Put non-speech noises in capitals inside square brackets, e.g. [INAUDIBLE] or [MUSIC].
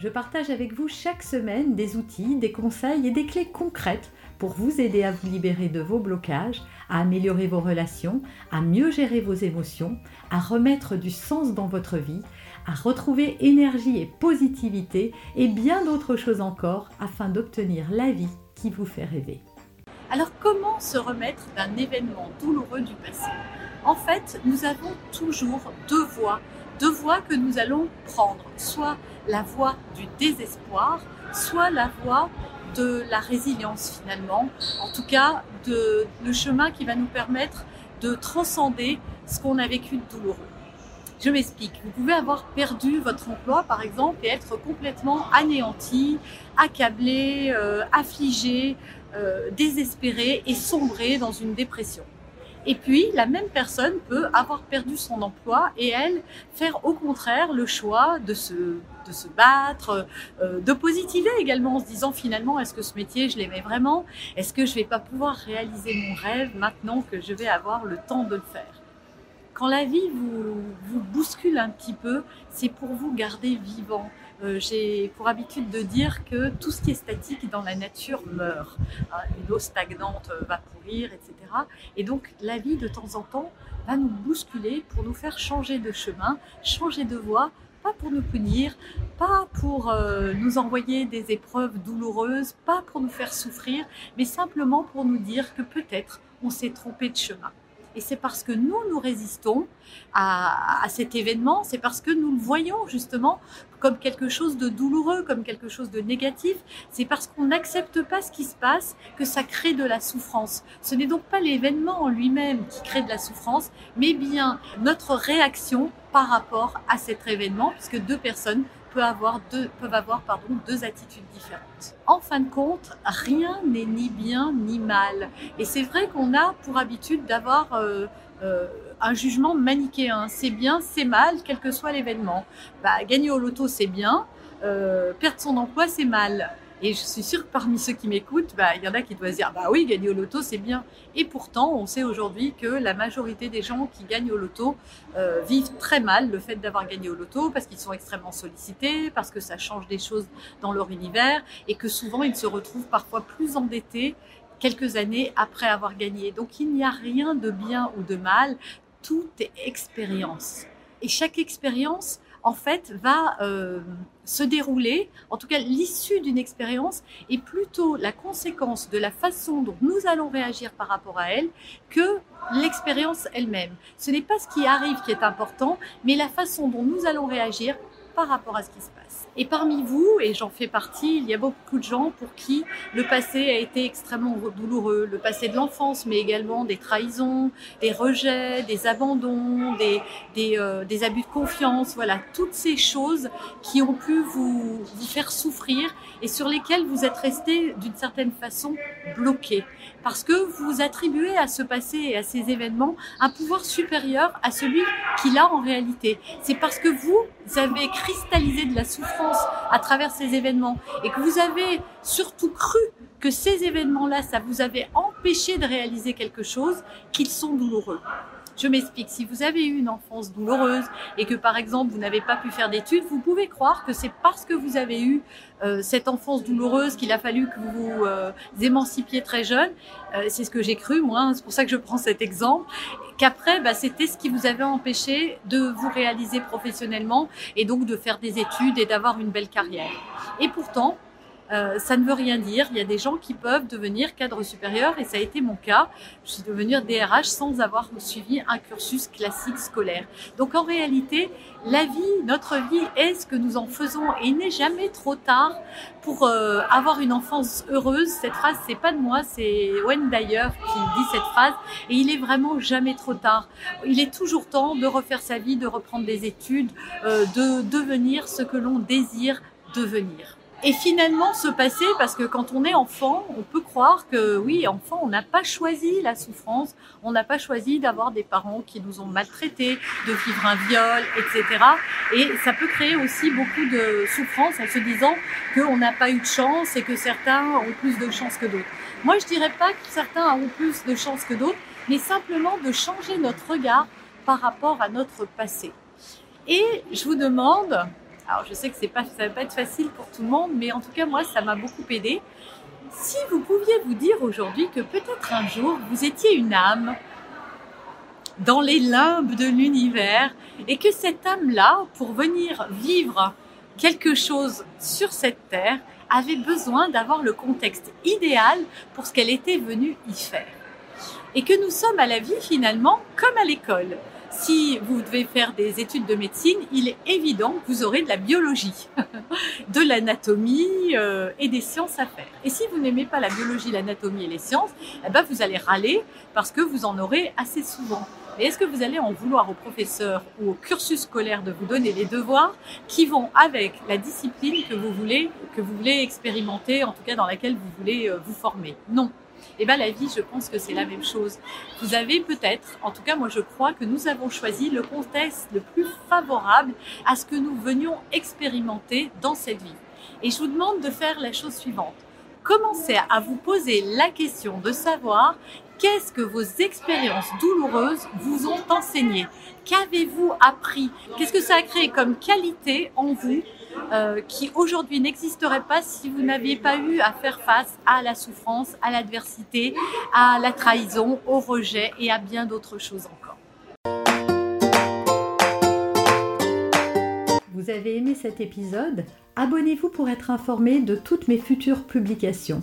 je partage avec vous chaque semaine des outils, des conseils et des clés concrètes pour vous aider à vous libérer de vos blocages, à améliorer vos relations, à mieux gérer vos émotions, à remettre du sens dans votre vie, à retrouver énergie et positivité et bien d'autres choses encore afin d'obtenir la vie qui vous fait rêver. Alors comment se remettre d'un événement douloureux du passé? En fait, nous avons toujours deux voies, deux voies que nous allons prendre, soit la voie du désespoir, soit la voie de la résilience finalement, en tout cas de, le chemin qui va nous permettre de transcender ce qu'on a vécu de douloureux. Je m'explique. Vous pouvez avoir perdu votre emploi, par exemple, et être complètement anéanti, accablé, euh, affligé, euh, désespéré et sombré dans une dépression. Et puis, la même personne peut avoir perdu son emploi et elle faire au contraire le choix de se, de se battre, euh, de positiver également en se disant finalement, est-ce que ce métier, je l'aimais vraiment? Est-ce que je vais pas pouvoir réaliser mon rêve maintenant que je vais avoir le temps de le faire? Quand la vie vous, vous bouscule un petit peu, c'est pour vous garder vivant, euh, j'ai pour habitude de dire que tout ce qui est statique dans la nature meurt. Hein, une eau stagnante va pourrir, etc. Et donc la vie, de temps en temps, va nous bousculer pour nous faire changer de chemin, changer de voie, pas pour nous punir, pas pour euh, nous envoyer des épreuves douloureuses, pas pour nous faire souffrir, mais simplement pour nous dire que peut-être on s'est trompé de chemin. Et c'est parce que nous, nous résistons à, cet événement, c'est parce que nous le voyons justement comme quelque chose de douloureux, comme quelque chose de négatif. C'est parce qu'on n'accepte pas ce qui se passe que ça crée de la souffrance. Ce n'est donc pas l'événement en lui-même qui crée de la souffrance, mais bien notre réaction par rapport à cet événement, puisque deux personnes peuvent avoir deux, peuvent avoir pardon, deux attitudes différentes. En fin de compte, rien n'est ni bien ni mal. Et c'est vrai qu'on a pour habitude d'avoir euh, euh, un jugement manichéen. C'est bien, c'est mal, quel que soit l'événement. Bah, gagner au loto, c'est bien. Euh, perdre son emploi, c'est mal. Et je suis sûre que parmi ceux qui m'écoutent, bah, il y en a qui doivent dire, bah oui, gagner au loto, c'est bien. Et pourtant, on sait aujourd'hui que la majorité des gens qui gagnent au loto euh, vivent très mal le fait d'avoir gagné au loto parce qu'ils sont extrêmement sollicités, parce que ça change des choses dans leur univers et que souvent ils se retrouvent parfois plus endettés quelques années après avoir gagné. Donc il n'y a rien de bien ou de mal, tout est expérience. Et chaque expérience en fait, va euh, se dérouler, en tout cas l'issue d'une expérience est plutôt la conséquence de la façon dont nous allons réagir par rapport à elle que l'expérience elle-même. Ce n'est pas ce qui arrive qui est important, mais la façon dont nous allons réagir par rapport à ce qui se passe. Et parmi vous, et j'en fais partie, il y a beaucoup de gens pour qui le passé a été extrêmement douloureux, le passé de l'enfance, mais également des trahisons, des rejets, des abandons, des, des, euh, des, abus de confiance, voilà, toutes ces choses qui ont pu vous, vous faire souffrir et sur lesquelles vous êtes resté d'une certaine façon bloqué. Parce que vous attribuez à ce passé et à ces événements un pouvoir supérieur à celui qu'il a en réalité. C'est parce que vous avez cristallisé de la souffrance à travers ces événements et que vous avez surtout cru que ces événements-là, ça vous avait empêché de réaliser quelque chose, qu'ils sont douloureux. Je m'explique. Si vous avez eu une enfance douloureuse et que par exemple vous n'avez pas pu faire d'études, vous pouvez croire que c'est parce que vous avez eu euh, cette enfance douloureuse qu'il a fallu que vous vous euh, émancipiez très jeune. Euh, c'est ce que j'ai cru moi. Hein. c'est pour ça que je prends cet exemple. Qu'après, bah, c'était ce qui vous avait empêché de vous réaliser professionnellement et donc de faire des études et d'avoir une belle carrière. Et pourtant, euh, ça ne veut rien dire. Il y a des gens qui peuvent devenir cadre supérieur et ça a été mon cas. Je suis devenue DRH sans avoir suivi un cursus classique scolaire. Donc en réalité, la vie, notre vie est ce que nous en faisons et il n'est jamais trop tard pour euh, avoir une enfance heureuse. Cette phrase, c'est pas de moi, c'est Wayne Dyer qui dit cette phrase et il est vraiment jamais trop tard. Il est toujours temps de refaire sa vie, de reprendre des études, euh, de devenir ce que l'on désire devenir. Et finalement se passer, parce que quand on est enfant, on peut croire que oui, enfant, on n'a pas choisi la souffrance, on n'a pas choisi d'avoir des parents qui nous ont maltraités, de vivre un viol, etc. Et ça peut créer aussi beaucoup de souffrance en se disant qu'on n'a pas eu de chance et que certains ont plus de chance que d'autres. Moi, je dirais pas que certains ont plus de chance que d'autres, mais simplement de changer notre regard par rapport à notre passé. Et je vous demande, alors je sais que pas, ça va pas être facile pour tout le monde, mais en tout cas moi ça m'a beaucoup aidé. Si vous pouviez vous dire aujourd'hui que peut-être un jour vous étiez une âme dans les limbes de l'univers et que cette âme-là, pour venir vivre quelque chose sur cette terre, avait besoin d'avoir le contexte idéal pour ce qu'elle était venue y faire. Et que nous sommes à la vie finalement comme à l'école si vous devez faire des études de médecine, il est évident que vous aurez de la biologie, [LAUGHS] de l'anatomie euh, et des sciences à faire. Et si vous n'aimez pas la biologie, l'anatomie et les sciences, eh ben vous allez râler parce que vous en aurez assez souvent. Et est-ce que vous allez en vouloir au professeur ou au cursus scolaire de vous donner les devoirs qui vont avec la discipline que vous voulez, que vous voulez expérimenter, en tout cas dans laquelle vous voulez euh, vous former? Non. Et eh bien la vie, je pense que c'est la même chose. Vous avez peut-être, en tout cas moi je crois que nous avons choisi le contexte le plus favorable à ce que nous venions expérimenter dans cette vie. Et je vous demande de faire la chose suivante. Commencez à vous poser la question de savoir qu'est-ce que vos expériences douloureuses vous ont enseigné Qu'avez-vous appris Qu'est-ce que ça a créé comme qualité en vous euh, qui aujourd'hui n'existerait pas si vous n'aviez pas eu à faire face à la souffrance, à l'adversité, à la trahison, au rejet et à bien d'autres choses encore. Vous avez aimé cet épisode? Abonnez-vous pour être informé de toutes mes futures publications.